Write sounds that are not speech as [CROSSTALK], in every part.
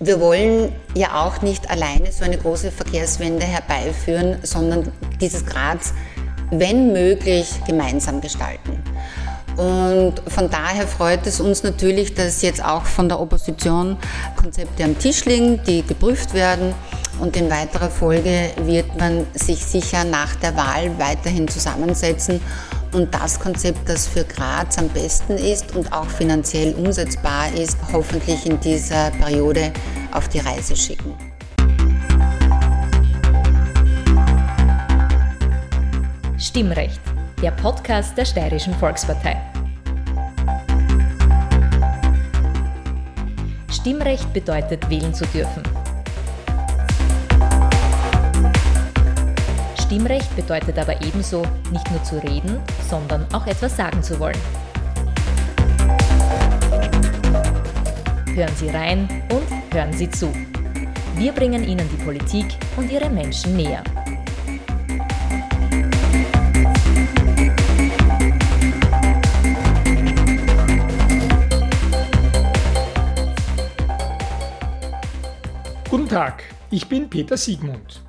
Wir wollen ja auch nicht alleine so eine große Verkehrswende herbeiführen, sondern dieses Graz, wenn möglich, gemeinsam gestalten. Und von daher freut es uns natürlich, dass jetzt auch von der Opposition Konzepte am Tisch liegen, die geprüft werden. Und in weiterer Folge wird man sich sicher nach der Wahl weiterhin zusammensetzen und das Konzept, das für Graz am besten ist und auch finanziell umsetzbar ist, hoffentlich in dieser Periode auf die Reise schicken. Stimmrecht, der Podcast der Steirischen Volkspartei. Stimmrecht bedeutet wählen zu dürfen. Stimmrecht bedeutet aber ebenso, nicht nur zu reden, sondern auch etwas sagen zu wollen. Hören Sie rein und hören Sie zu. Wir bringen Ihnen die Politik und ihre Menschen näher. Guten Tag, ich bin Peter Siegmund.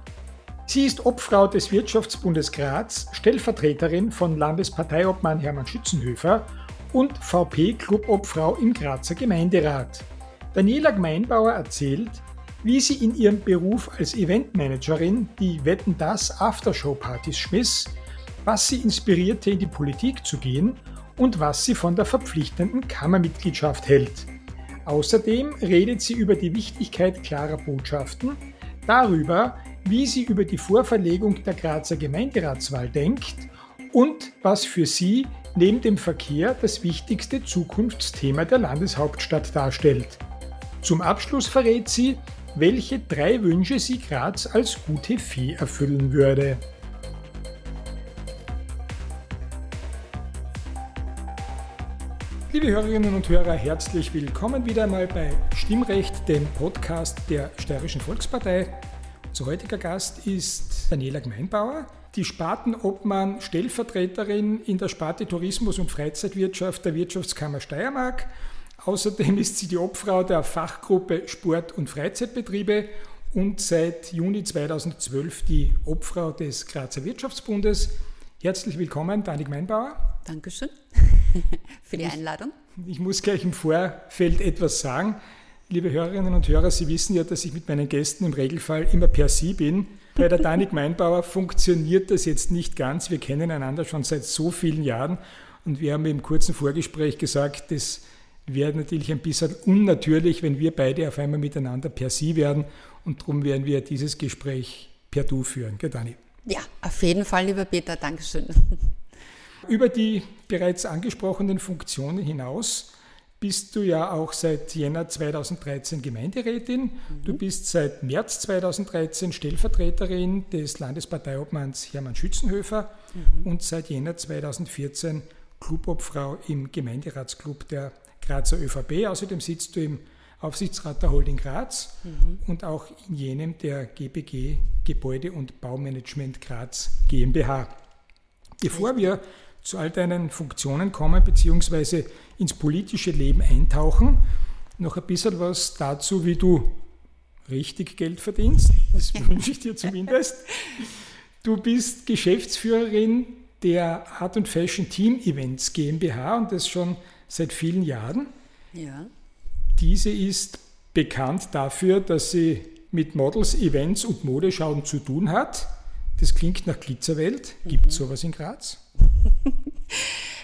Sie ist Obfrau des Wirtschaftsbundes Graz, Stellvertreterin von Landesparteiobmann Hermann Schützenhöfer und VP-Clubobfrau im Grazer Gemeinderat. Daniela Gmeinbauer erzählt, wie sie in ihrem Beruf als Eventmanagerin die Wetten das Aftershow-Partys schmiss, was sie inspirierte, in die Politik zu gehen und was sie von der verpflichtenden Kammermitgliedschaft hält. Außerdem redet sie über die Wichtigkeit klarer Botschaften, darüber, wie sie über die Vorverlegung der Grazer Gemeinderatswahl denkt und was für sie neben dem Verkehr das wichtigste Zukunftsthema der Landeshauptstadt darstellt. Zum Abschluss verrät sie, welche drei Wünsche sie Graz als gute Fee erfüllen würde. Liebe Hörerinnen und Hörer, herzlich willkommen wieder einmal bei Stimmrecht, dem Podcast der Steirischen Volkspartei. Unser heutiger Gast ist Daniela Gmeinbauer, die Spartenobmann Stellvertreterin in der Sparte Tourismus und Freizeitwirtschaft der Wirtschaftskammer Steiermark. Außerdem ist sie die Obfrau der Fachgruppe Sport- und Freizeitbetriebe und seit Juni 2012 die Obfrau des Grazer Wirtschaftsbundes. Herzlich willkommen, Dani Gmeinbauer. Dankeschön [LAUGHS] für die Einladung. Ich, ich muss gleich im Vorfeld etwas sagen. Liebe Hörerinnen und Hörer, Sie wissen ja, dass ich mit meinen Gästen im Regelfall immer per Sie bin. Bei der Danik [LAUGHS] Meinbauer funktioniert das jetzt nicht ganz. Wir kennen einander schon seit so vielen Jahren und wir haben im kurzen Vorgespräch gesagt, das wäre natürlich ein bisschen unnatürlich, wenn wir beide auf einmal miteinander per Sie werden und darum werden wir dieses Gespräch per Du führen. Gell, Dani? Ja, auf jeden Fall, lieber Peter, Dankeschön. Über die bereits angesprochenen Funktionen hinaus bist du ja auch seit Jänner 2013 Gemeinderätin. Mhm. Du bist seit März 2013 Stellvertreterin des Landesparteiobmanns Hermann Schützenhöfer mhm. und seit Jänner 2014 Clubobfrau im Gemeinderatsclub der Grazer ÖVP. Außerdem sitzt du im Aufsichtsrat der Holding Graz mhm. und auch in jenem der GBG Gebäude- und Baumanagement Graz GmbH. Bevor wir zu all deinen Funktionen kommen, beziehungsweise ins politische Leben eintauchen. Noch ein bisschen was dazu, wie du richtig Geld verdienst. Das [LAUGHS] wünsche ich dir zumindest. Du bist Geschäftsführerin der Art und Fashion Team Events GmbH und das schon seit vielen Jahren. Ja. Diese ist bekannt dafür, dass sie mit Models, Events und Modeschauen zu tun hat. Das klingt nach Glitzerwelt. Gibt es mhm. sowas in Graz? [LAUGHS]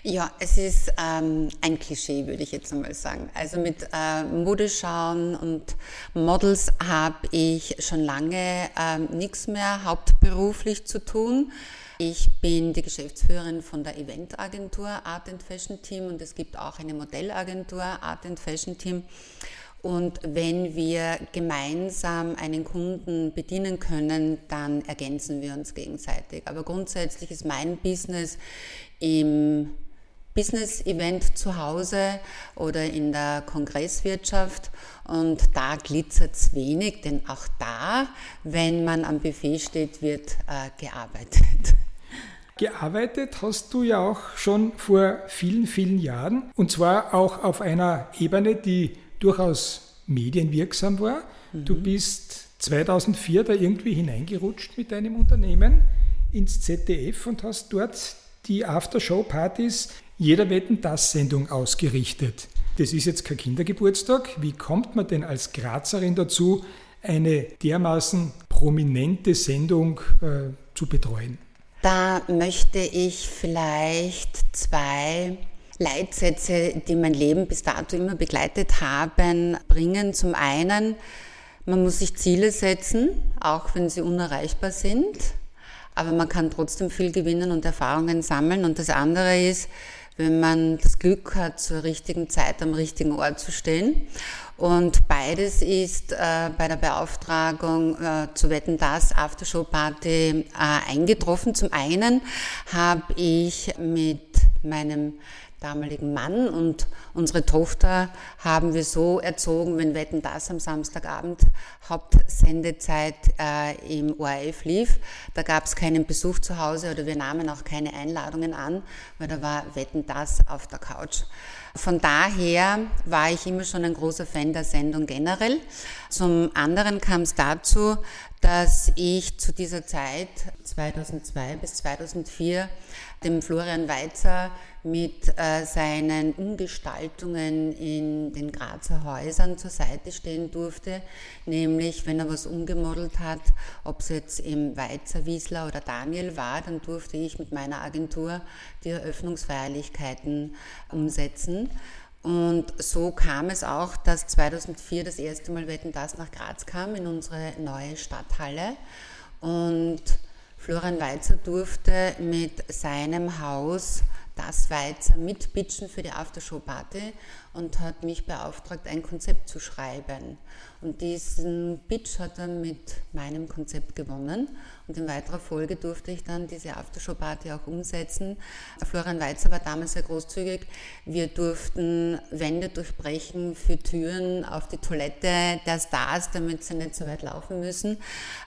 Ja, es ist ähm, ein Klischee, würde ich jetzt einmal sagen. Also mit äh, Modeschauen und Models habe ich schon lange ähm, nichts mehr hauptberuflich zu tun. Ich bin die Geschäftsführerin von der Eventagentur Art and Fashion Team und es gibt auch eine Modellagentur Art and Fashion Team. Und wenn wir gemeinsam einen Kunden bedienen können, dann ergänzen wir uns gegenseitig. Aber grundsätzlich ist mein Business im Business-Event zu Hause oder in der Kongresswirtschaft und da glitzert es wenig, denn auch da, wenn man am Buffet steht, wird äh, gearbeitet. Gearbeitet hast du ja auch schon vor vielen, vielen Jahren und zwar auch auf einer Ebene, die durchaus medienwirksam war. Mhm. Du bist 2004 da irgendwie hineingerutscht mit deinem Unternehmen ins ZDF und hast dort die Aftershow-Partys jeder Wetten das Sendung ausgerichtet. Das ist jetzt kein Kindergeburtstag. Wie kommt man denn als Grazerin dazu, eine dermaßen prominente Sendung äh, zu betreuen? Da möchte ich vielleicht zwei Leitsätze, die mein Leben bis dato immer begleitet haben, bringen. Zum einen, man muss sich Ziele setzen, auch wenn sie unerreichbar sind, aber man kann trotzdem viel gewinnen und Erfahrungen sammeln. Und das andere ist, wenn man das Glück hat, zur richtigen Zeit am richtigen Ort zu stehen. Und beides ist äh, bei der Beauftragung äh, zu Wetten das Aftershow-Party äh, eingetroffen. Zum einen habe ich mit meinem damaligen Mann und unsere Tochter haben wir so erzogen, wenn Wetten das am Samstagabend Hauptsendezeit äh, im ORF lief, da gab es keinen Besuch zu Hause oder wir nahmen auch keine Einladungen an, weil da war Wetten das auf der Couch. Von daher war ich immer schon ein großer Fan der Sendung generell. Zum anderen kam es dazu, dass ich zu dieser Zeit, 2002 bis 2004, dem Florian Weizer mit äh, seinen Umgestaltungen in den Grazer Häusern zur Seite stehen durfte, nämlich wenn er was umgemodelt hat, ob es jetzt im Weizer, Wiesler oder Daniel war, dann durfte ich mit meiner Agentur die Eröffnungsfeierlichkeiten umsetzen. Und so kam es auch, dass 2004 das erste Mal Wetten das nach Graz kam, in unsere neue Stadthalle. Und Florian Weizer durfte mit seinem Haus das Weizer mitpitchen für die Aftershow-Party und hat mich beauftragt, ein Konzept zu schreiben. Und diesen Pitch hat er mit meinem Konzept gewonnen. Und in weiterer Folge durfte ich dann diese Aftershow-Party auch umsetzen. Florian Weizer war damals sehr großzügig. Wir durften Wände durchbrechen für Türen auf die Toilette der Stars, damit sie nicht so weit laufen müssen.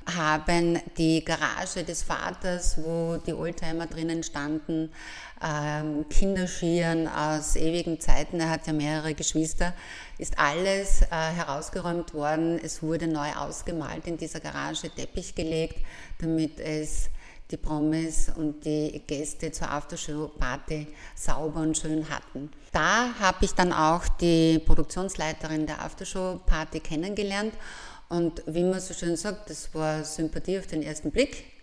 Haben die Garage des Vaters, wo die Oldtimer drinnen standen, ähm, Kinderschieren aus ewigen Zeiten, er hat ja mehrere Geschwister, ist alles äh, herausgeräumt worden. Es wurde neu ausgemalt in dieser Garage, Teppich gelegt, damit es die Promis und die Gäste zur Aftershow-Party sauber und schön hatten. Da habe ich dann auch die Produktionsleiterin der Aftershow-Party kennengelernt und wie man so schön sagt, das war Sympathie auf den ersten Blick.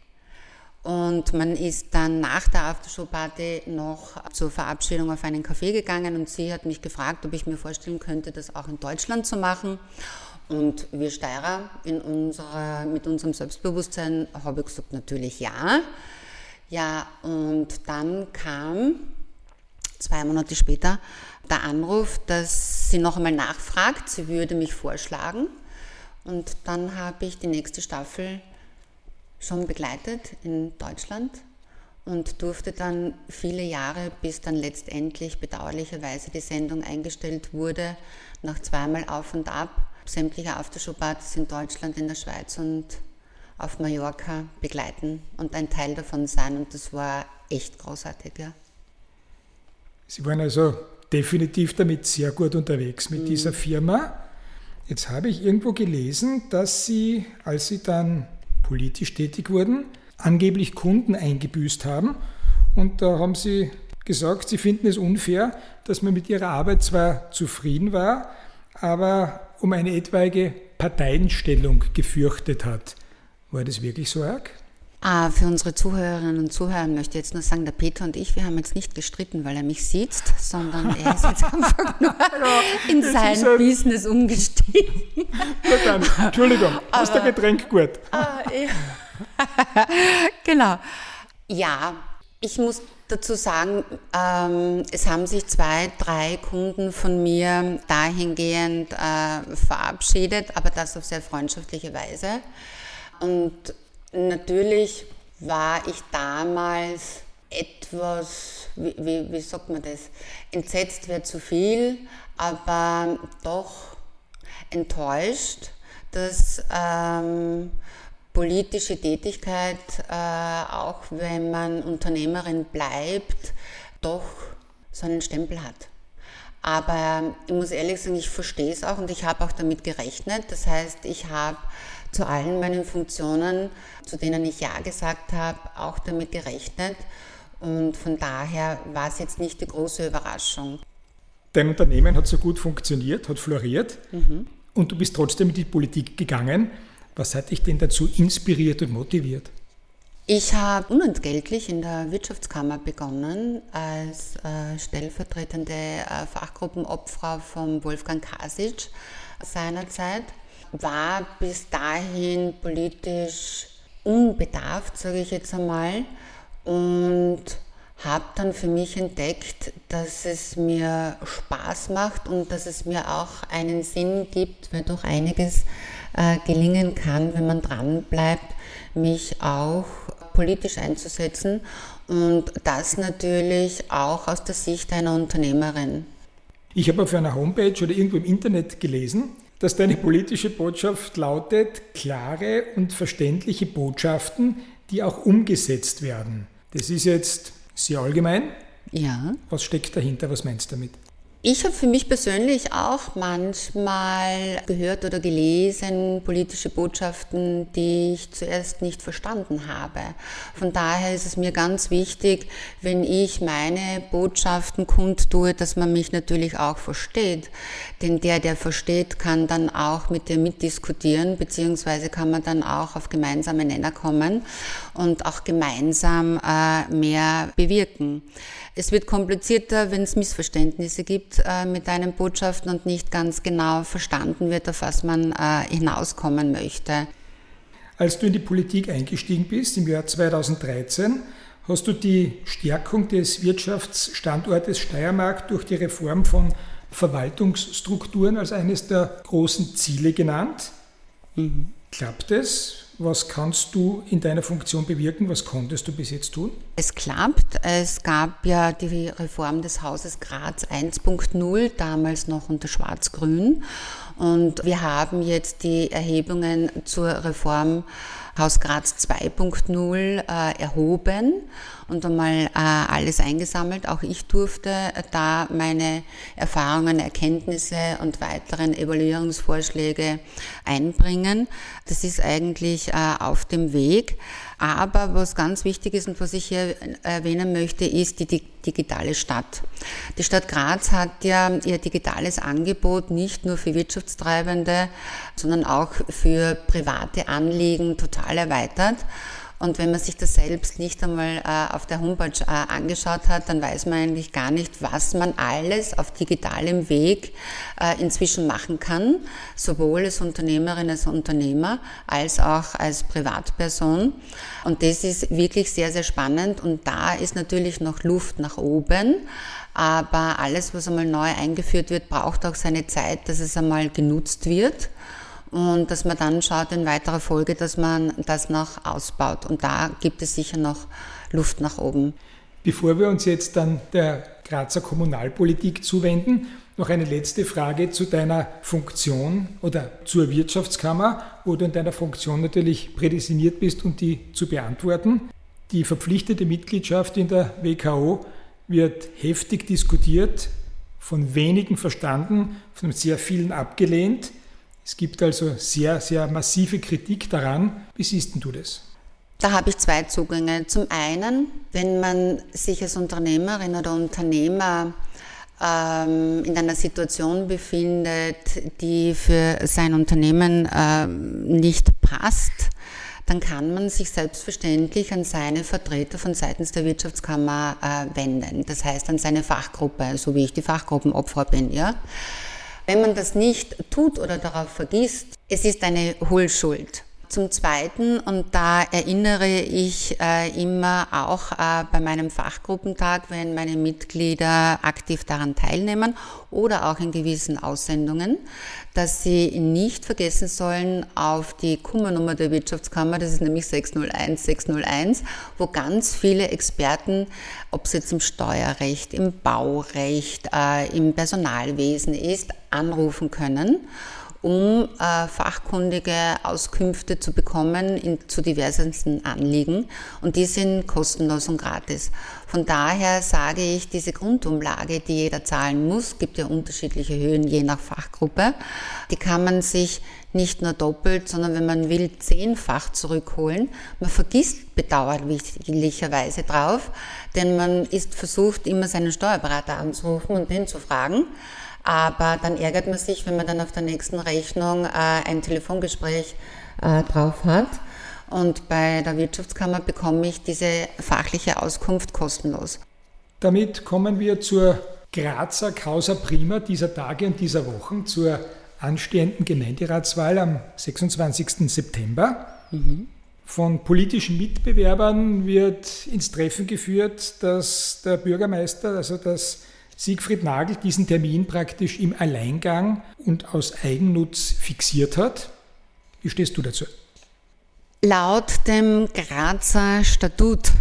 Und man ist dann nach der Aftershow-Party noch zur Verabschiedung auf einen Café gegangen und sie hat mich gefragt, ob ich mir vorstellen könnte, das auch in Deutschland zu machen. Und wir Steirer in unserer, mit unserem Selbstbewusstsein habe ich gesagt, natürlich ja. Ja, und dann kam zwei Monate später der Anruf, dass sie noch einmal nachfragt, sie würde mich vorschlagen. Und dann habe ich die nächste Staffel schon begleitet in Deutschland und durfte dann viele Jahre, bis dann letztendlich bedauerlicherweise die Sendung eingestellt wurde, nach zweimal auf und ab, sämtliche Aftershow-Partys in Deutschland, in der Schweiz und auf Mallorca begleiten und ein Teil davon sein. Und das war echt großartig, ja. Sie waren also definitiv damit sehr gut unterwegs mit mhm. dieser Firma. Jetzt habe ich irgendwo gelesen, dass Sie, als Sie dann politisch tätig wurden, angeblich Kunden eingebüßt haben. Und da haben sie gesagt, sie finden es unfair, dass man mit ihrer Arbeit zwar zufrieden war, aber um eine etwaige Parteienstellung gefürchtet hat. War das wirklich so arg? Ah, für unsere Zuhörerinnen und Zuhörer möchte ich jetzt nur sagen, der Peter und ich, wir haben jetzt nicht gestritten, weil er mich sieht, sondern er ist jetzt [LAUGHS] einfach nur in sein ein... Business umgestiegen. Gut, dann, Entschuldigung, [LAUGHS] hast du Getränk gut? Ah, ja. [LAUGHS] genau. Ja, ich muss dazu sagen, ähm, es haben sich zwei, drei Kunden von mir dahingehend äh, verabschiedet, aber das auf sehr freundschaftliche Weise. Und Natürlich war ich damals etwas, wie, wie, wie sagt man das, entsetzt wäre zu viel, aber doch enttäuscht, dass ähm, politische Tätigkeit, äh, auch wenn man Unternehmerin bleibt, doch so einen Stempel hat. Aber ich muss ehrlich sagen, ich verstehe es auch und ich habe auch damit gerechnet. Das heißt, ich habe zu allen meinen Funktionen, zu denen ich Ja gesagt habe, auch damit gerechnet. Und von daher war es jetzt nicht die große Überraschung. Dein Unternehmen hat so gut funktioniert, hat floriert mhm. und du bist trotzdem in die Politik gegangen. Was hat dich denn dazu inspiriert und motiviert? Ich habe unentgeltlich in der Wirtschaftskammer begonnen als äh, stellvertretende äh, Fachgruppenobfrau von Wolfgang Kasic seinerzeit. War bis dahin politisch unbedarft, sage ich jetzt einmal, und habe dann für mich entdeckt, dass es mir Spaß macht und dass es mir auch einen Sinn gibt, weil doch einiges äh, gelingen kann, wenn man dran bleibt, mich auch politisch einzusetzen und das natürlich auch aus der Sicht einer Unternehmerin. Ich habe auf einer Homepage oder irgendwo im Internet gelesen, dass deine politische Botschaft lautet, klare und verständliche Botschaften, die auch umgesetzt werden. Das ist jetzt sehr allgemein. Ja. Was steckt dahinter? Was meinst du damit? Ich habe für mich persönlich auch manchmal gehört oder gelesen politische Botschaften, die ich zuerst nicht verstanden habe. Von daher ist es mir ganz wichtig, wenn ich meine Botschaften kundtue, dass man mich natürlich auch versteht. Denn der, der versteht, kann dann auch mit dir mitdiskutieren, beziehungsweise kann man dann auch auf gemeinsame Nenner kommen und auch gemeinsam äh, mehr bewirken. Es wird komplizierter, wenn es Missverständnisse gibt äh, mit deinen Botschaften und nicht ganz genau verstanden wird, auf was man äh, hinauskommen möchte. Als du in die Politik eingestiegen bist im Jahr 2013, hast du die Stärkung des Wirtschaftsstandortes Steiermark durch die Reform von Verwaltungsstrukturen als eines der großen Ziele genannt. Mhm. Klappt es? Was kannst du in deiner Funktion bewirken? Was konntest du bis jetzt tun? Es klappt. Es gab ja die Reform des Hauses Graz 1.0, damals noch unter Schwarz-Grün. Und wir haben jetzt die Erhebungen zur Reform Haus Graz 2.0 äh, erhoben und einmal äh, alles eingesammelt. Auch ich durfte äh, da meine Erfahrungen, Erkenntnisse und weiteren Evaluierungsvorschläge einbringen. Das ist eigentlich äh, auf dem Weg. Aber was ganz wichtig ist und was ich hier erwähnen möchte, ist die digitale Stadt. Die Stadt Graz hat ja ihr digitales Angebot nicht nur für Wirtschaftstreibende, sondern auch für private Anliegen total erweitert. Und wenn man sich das selbst nicht einmal äh, auf der Homepage äh, angeschaut hat, dann weiß man eigentlich gar nicht, was man alles auf digitalem Weg äh, inzwischen machen kann, sowohl als Unternehmerin, als Unternehmer, als auch als Privatperson. Und das ist wirklich sehr, sehr spannend. Und da ist natürlich noch Luft nach oben. Aber alles, was einmal neu eingeführt wird, braucht auch seine Zeit, dass es einmal genutzt wird und dass man dann schaut in weiterer Folge, dass man das noch ausbaut. Und da gibt es sicher noch Luft nach oben. Bevor wir uns jetzt dann der Grazer Kommunalpolitik zuwenden, noch eine letzte Frage zu deiner Funktion oder zur Wirtschaftskammer, wo du in deiner Funktion natürlich prädestiniert bist, um die zu beantworten. Die verpflichtete Mitgliedschaft in der WKO wird heftig diskutiert, von wenigen verstanden, von sehr vielen abgelehnt. Es gibt also sehr, sehr massive Kritik daran. Wie siehst du das? Da habe ich zwei Zugänge. Zum einen, wenn man sich als Unternehmerin oder Unternehmer ähm, in einer Situation befindet, die für sein Unternehmen ähm, nicht passt, dann kann man sich selbstverständlich an seine Vertreter von seitens der Wirtschaftskammer äh, wenden. Das heißt an seine Fachgruppe, so wie ich die Fachgruppenopfer bin, ja. Wenn man das nicht tut oder darauf vergisst, es ist eine Hohlschuld. Zum Zweiten, und da erinnere ich äh, immer auch äh, bei meinem Fachgruppentag, wenn meine Mitglieder aktiv daran teilnehmen oder auch in gewissen Aussendungen, dass sie nicht vergessen sollen auf die Kummernummer der Wirtschaftskammer, das ist nämlich 601 601, wo ganz viele Experten, ob es jetzt im Steuerrecht, im Baurecht, äh, im Personalwesen ist, anrufen können um äh, fachkundige Auskünfte zu bekommen in, zu diversesten Anliegen. Und die sind kostenlos und gratis. Von daher sage ich, diese Grundumlage, die jeder zahlen muss, gibt ja unterschiedliche Höhen je nach Fachgruppe, die kann man sich nicht nur doppelt, sondern wenn man will, zehnfach zurückholen. Man vergisst bedauerlicherweise drauf, denn man ist versucht, immer seinen Steuerberater anzurufen und den zu fragen. Aber dann ärgert man sich, wenn man dann auf der nächsten Rechnung äh, ein Telefongespräch äh, drauf hat. Und bei der Wirtschaftskammer bekomme ich diese fachliche Auskunft kostenlos. Damit kommen wir zur Grazer Causa Prima dieser Tage und dieser Wochen, zur anstehenden Gemeinderatswahl am 26. September. Mhm. Von politischen Mitbewerbern wird ins Treffen geführt, dass der Bürgermeister, also dass Siegfried Nagel diesen Termin praktisch im Alleingang und aus Eigennutz fixiert hat. Wie stehst du dazu? Laut dem Grazer Statut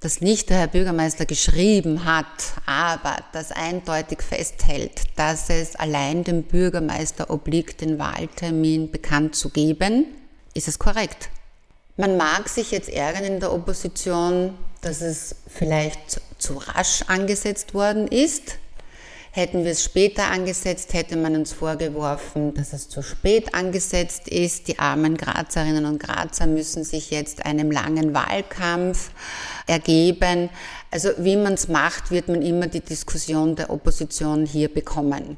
das nicht der Herr Bürgermeister geschrieben hat, aber das eindeutig festhält, dass es allein dem Bürgermeister obliegt, den Wahltermin bekannt zu geben, ist es korrekt. Man mag sich jetzt ärgern in der Opposition, dass es vielleicht zu rasch angesetzt worden ist. Hätten wir es später angesetzt, hätte man uns vorgeworfen, dass es zu spät angesetzt ist. Die armen Grazerinnen und Grazer müssen sich jetzt einem langen Wahlkampf ergeben. Also wie man es macht, wird man immer die Diskussion der Opposition hier bekommen.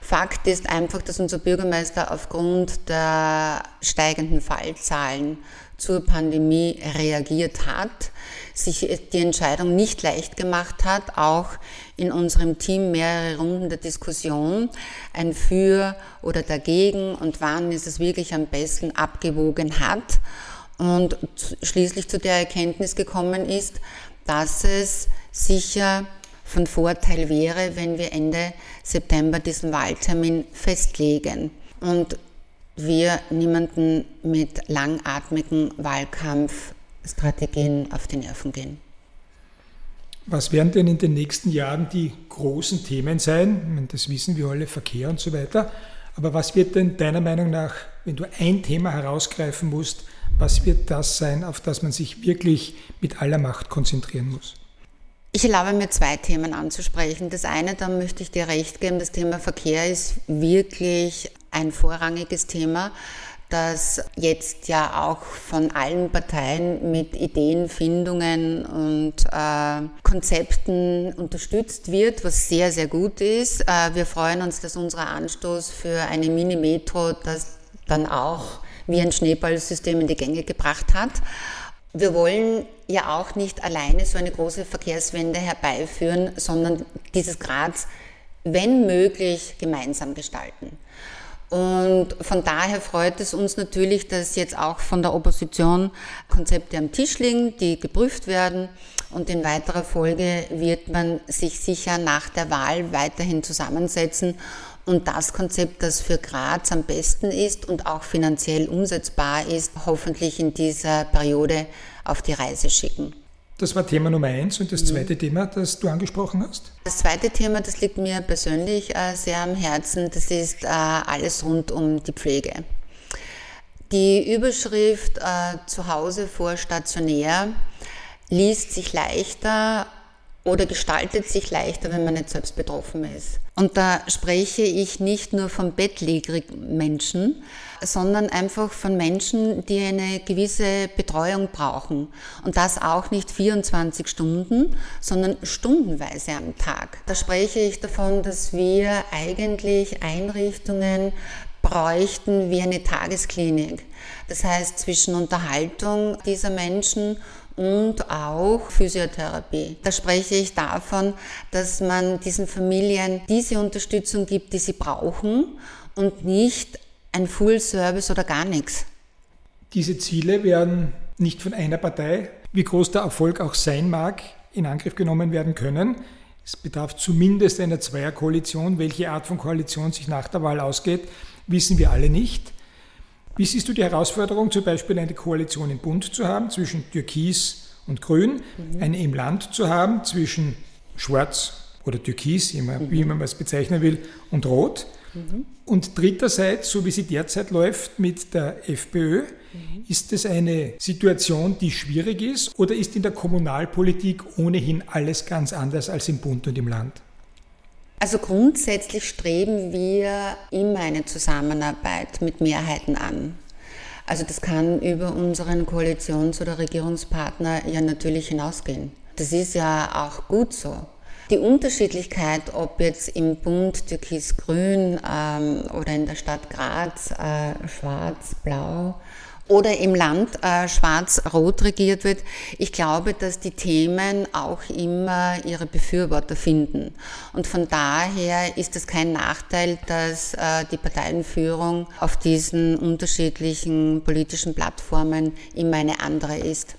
Fakt ist einfach, dass unser Bürgermeister aufgrund der steigenden Fallzahlen zur Pandemie reagiert hat, sich die Entscheidung nicht leicht gemacht hat, auch in unserem Team mehrere Runden der Diskussion, ein Für oder dagegen und wann ist es wirklich am besten abgewogen hat. Und schließlich zu der Erkenntnis gekommen ist, dass es sicher von Vorteil wäre, wenn wir Ende September diesen Wahltermin festlegen. Und wir niemanden mit langatmigen Wahlkampfstrategien auf die Nerven gehen. Was werden denn in den nächsten Jahren die großen Themen sein? Das wissen wir alle, Verkehr und so weiter. Aber was wird denn deiner Meinung nach, wenn du ein Thema herausgreifen musst, was wird das sein, auf das man sich wirklich mit aller Macht konzentrieren muss? Ich erlaube mir zwei Themen anzusprechen. Das eine, da möchte ich dir recht geben, das Thema Verkehr ist wirklich ein vorrangiges Thema, das jetzt ja auch von allen Parteien mit Ideenfindungen und äh, Konzepten unterstützt wird, was sehr, sehr gut ist. Äh, wir freuen uns, dass unser Anstoß für eine Mini-Metro das dann auch wie ein Schneeballsystem in die Gänge gebracht hat. Wir wollen ja auch nicht alleine so eine große Verkehrswende herbeiführen, sondern dieses Graz, wenn möglich, gemeinsam gestalten. Und von daher freut es uns natürlich, dass jetzt auch von der Opposition Konzepte am Tisch liegen, die geprüft werden. Und in weiterer Folge wird man sich sicher nach der Wahl weiterhin zusammensetzen und das Konzept, das für Graz am besten ist und auch finanziell umsetzbar ist, hoffentlich in dieser Periode auf die Reise schicken. Das war Thema Nummer eins. Und das mhm. zweite Thema, das du angesprochen hast? Das zweite Thema, das liegt mir persönlich äh, sehr am Herzen, das ist äh, alles rund um die Pflege. Die Überschrift äh, zu Hause vor stationär liest sich leichter oder gestaltet sich leichter, wenn man nicht selbst betroffen ist. Und da spreche ich nicht nur von bettlägerigen Menschen, sondern einfach von Menschen, die eine gewisse Betreuung brauchen. Und das auch nicht 24 Stunden, sondern stundenweise am Tag. Da spreche ich davon, dass wir eigentlich Einrichtungen bräuchten wie eine Tagesklinik. Das heißt, zwischen Unterhaltung dieser Menschen und auch Physiotherapie. Da spreche ich davon, dass man diesen Familien diese Unterstützung gibt, die sie brauchen und nicht ein Full Service oder gar nichts. Diese Ziele werden nicht von einer Partei, wie groß der Erfolg auch sein mag, in Angriff genommen werden können. Es bedarf zumindest einer Zweierkoalition. Welche Art von Koalition sich nach der Wahl ausgeht, wissen wir alle nicht. Wie siehst du die Herausforderung, zum Beispiel eine Koalition im Bund zu haben zwischen Türkis und Grün, mhm. eine im Land zu haben zwischen Schwarz oder Türkis, wie man, mhm. wie man es bezeichnen will, und Rot? Mhm. Und dritterseits, so wie sie derzeit läuft mit der FPÖ, mhm. ist es eine Situation, die schwierig ist oder ist in der Kommunalpolitik ohnehin alles ganz anders als im Bund und im Land? Also grundsätzlich streben wir immer eine Zusammenarbeit mit Mehrheiten an. Also das kann über unseren Koalitions- oder Regierungspartner ja natürlich hinausgehen. Das ist ja auch gut so. Die Unterschiedlichkeit, ob jetzt im Bund Türkis-Grün ähm, oder in der Stadt Graz äh, Schwarz-Blau oder im Land äh, schwarz-rot regiert wird. Ich glaube, dass die Themen auch immer ihre Befürworter finden. Und von daher ist es kein Nachteil, dass äh, die Parteienführung auf diesen unterschiedlichen politischen Plattformen immer eine andere ist.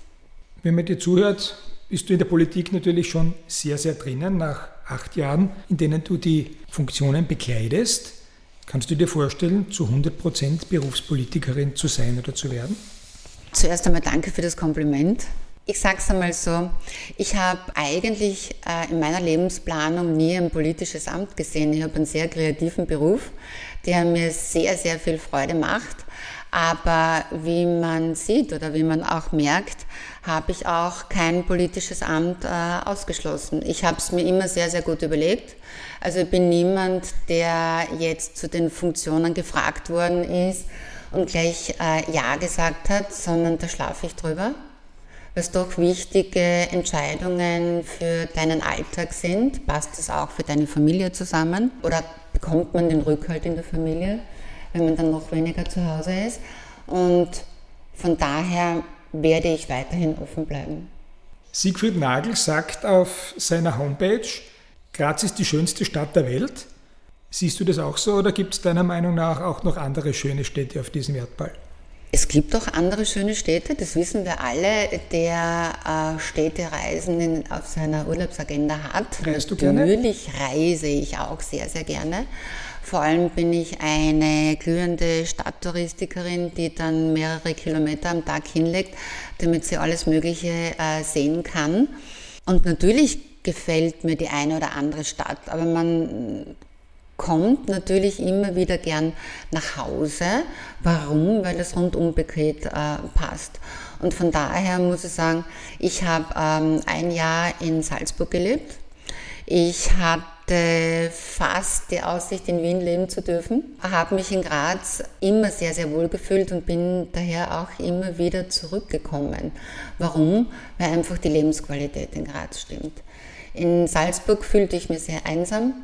Wenn man dir zuhört, bist du in der Politik natürlich schon sehr, sehr drinnen, nach acht Jahren, in denen du die Funktionen bekleidest. Kannst du dir vorstellen, zu 100 Prozent Berufspolitikerin zu sein oder zu werden? Zuerst einmal danke für das Kompliment. Ich sage es einmal so, ich habe eigentlich äh, in meiner Lebensplanung nie ein politisches Amt gesehen. Ich habe einen sehr kreativen Beruf, der mir sehr, sehr viel Freude macht. Aber wie man sieht oder wie man auch merkt, habe ich auch kein politisches Amt äh, ausgeschlossen. Ich habe es mir immer sehr, sehr gut überlegt. Also ich bin niemand, der jetzt zu den Funktionen gefragt worden ist und gleich äh, Ja gesagt hat, sondern da schlafe ich drüber, es doch wichtige Entscheidungen für deinen Alltag sind. Passt es auch für deine Familie zusammen oder bekommt man den Rückhalt in der Familie? Wenn man dann noch weniger zu Hause ist. Und von daher werde ich weiterhin offen bleiben. Siegfried Nagel sagt auf seiner Homepage, Graz ist die schönste Stadt der Welt. Siehst du das auch so oder gibt es deiner Meinung nach auch noch andere schöne Städte auf diesem Erdball? Es gibt auch andere schöne Städte, das wissen wir alle, der äh, Städtereisen auf seiner Urlaubsagenda hat. Reist du gerne? Natürlich reise ich auch sehr, sehr gerne. Vor allem bin ich eine glühende Stadttouristikerin, die dann mehrere Kilometer am Tag hinlegt, damit sie alles Mögliche äh, sehen kann. Und natürlich gefällt mir die eine oder andere Stadt, aber man kommt natürlich immer wieder gern nach Hause. Warum? Weil das Rundumpaket äh, passt. Und von daher muss ich sagen, ich habe ähm, ein Jahr in Salzburg gelebt. Ich hatte hatte fast die Aussicht, in Wien leben zu dürfen. Habe mich in Graz immer sehr, sehr wohl gefühlt und bin daher auch immer wieder zurückgekommen. Warum? Weil einfach die Lebensqualität in Graz stimmt. In Salzburg fühlte ich mich sehr einsam.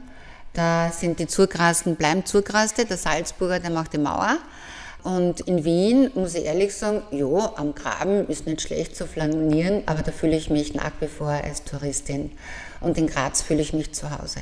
Da sind die Zurgrasten, bleiben Zurgraste, der Salzburger, der macht die Mauer. Und in Wien muss ich ehrlich sagen, ja, am Graben ist nicht schlecht zu flanieren, aber da fühle ich mich nach wie vor als Touristin. Und in Graz fühle ich mich zu Hause.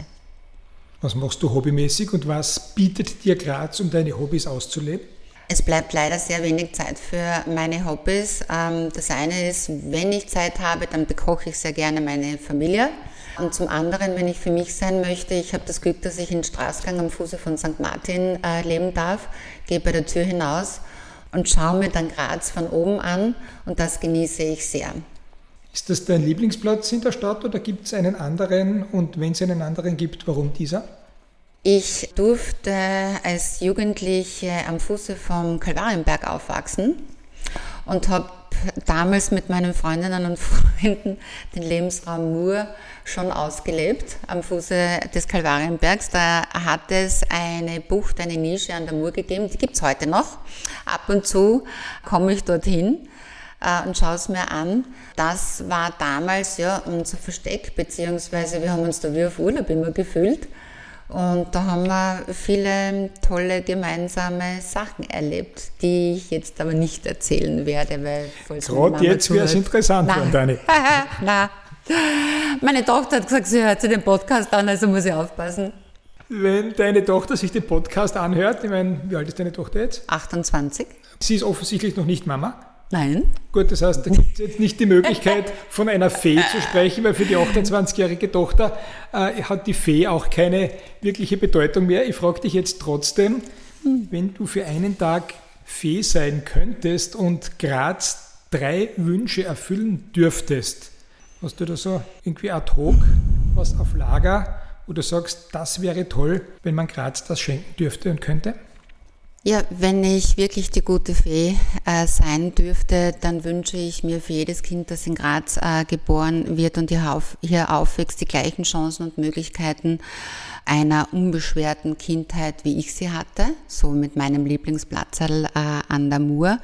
Was machst du hobbymäßig und was bietet dir Graz, um deine Hobbys auszuleben? Es bleibt leider sehr wenig Zeit für meine Hobbys. Ähm, das eine ist, wenn ich Zeit habe, dann bekoche ich sehr gerne meine Familie. Und zum anderen, wenn ich für mich sein möchte, ich habe das Glück, dass ich in Straßgang am Fuße von St. Martin äh, leben darf, gehe bei der Tür hinaus und schaue mir dann Graz von oben an und das genieße ich sehr. Ist das dein Lieblingsplatz in der Stadt oder gibt es einen anderen? Und wenn es einen anderen gibt, warum dieser? Ich durfte als Jugendliche am Fuße vom Kalvarienberg aufwachsen und habe damals mit meinen Freundinnen und [LAUGHS] Freunden den Lebensraum Mur schon ausgelebt am Fuße des Kalvarienbergs. Da hat es eine Bucht, eine Nische an der Mur gegeben, die gibt es heute noch. Ab und zu komme ich dorthin äh, und schaue es mir an. Das war damals ja unser Versteck, beziehungsweise wir haben uns da wie auf Urlaub immer gefühlt. Und da haben wir viele tolle gemeinsame Sachen erlebt, die ich jetzt aber nicht erzählen werde, weil Gerade jetzt wäre es interessant, Nein. Dani. [LAUGHS] Na, meine Tochter hat gesagt, sie hört sich den Podcast an, also muss ich aufpassen. Wenn deine Tochter sich den Podcast anhört, ich meine, wie alt ist deine Tochter jetzt? 28. Sie ist offensichtlich noch nicht Mama. Nein. Gut, das heißt, da gibt es jetzt nicht die Möglichkeit, [LAUGHS] von einer Fee zu sprechen, weil für die 28-jährige Tochter äh, hat die Fee auch keine wirkliche Bedeutung mehr. Ich frage dich jetzt trotzdem, wenn du für einen Tag Fee sein könntest und Graz drei Wünsche erfüllen dürftest, hast du da so irgendwie ad hoc was auf Lager wo du sagst, das wäre toll, wenn man Graz das schenken dürfte und könnte? Ja, wenn ich wirklich die gute Fee äh, sein dürfte, dann wünsche ich mir für jedes Kind, das in Graz äh, geboren wird und hier, auf, hier aufwächst, die gleichen Chancen und Möglichkeiten einer unbeschwerten Kindheit, wie ich sie hatte, so mit meinem Lieblingsplatzerl äh, an der Mur.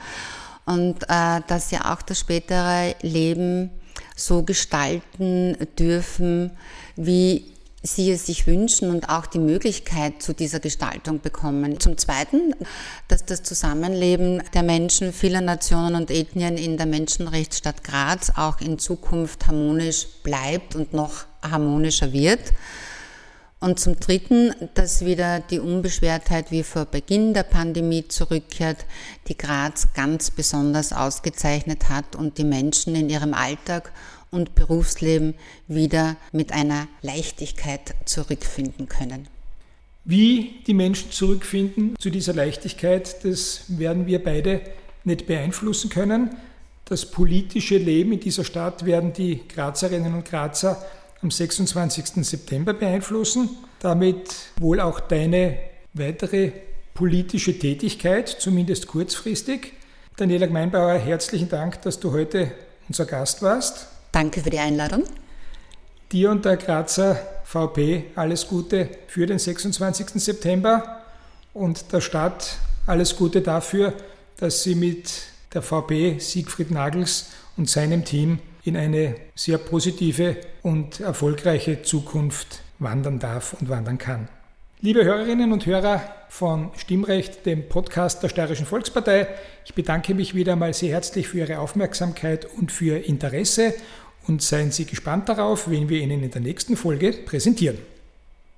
Und äh, dass sie auch das spätere Leben so gestalten dürfen, wie sie es sich wünschen und auch die Möglichkeit zu dieser Gestaltung bekommen. Zum Zweiten, dass das Zusammenleben der Menschen vieler Nationen und Ethnien in der Menschenrechtsstadt Graz auch in Zukunft harmonisch bleibt und noch harmonischer wird. Und zum Dritten, dass wieder die Unbeschwertheit wie vor Beginn der Pandemie zurückkehrt, die Graz ganz besonders ausgezeichnet hat und die Menschen in ihrem Alltag und Berufsleben wieder mit einer Leichtigkeit zurückfinden können. Wie die Menschen zurückfinden zu dieser Leichtigkeit, das werden wir beide nicht beeinflussen können. Das politische Leben in dieser Stadt werden die Grazerinnen und Grazer am 26. September beeinflussen. Damit wohl auch deine weitere politische Tätigkeit, zumindest kurzfristig. Daniela Gmeinbauer, herzlichen Dank, dass du heute unser Gast warst. Danke für die Einladung. Dir und der Grazer VP alles Gute für den 26. September und der Stadt alles Gute dafür, dass sie mit der VP Siegfried Nagels und seinem Team in eine sehr positive und erfolgreiche Zukunft wandern darf und wandern kann. Liebe Hörerinnen und Hörer von Stimmrecht, dem Podcast der Steirischen Volkspartei, ich bedanke mich wieder einmal sehr herzlich für Ihre Aufmerksamkeit und für Ihr Interesse und seien Sie gespannt darauf, wen wir Ihnen in der nächsten Folge präsentieren.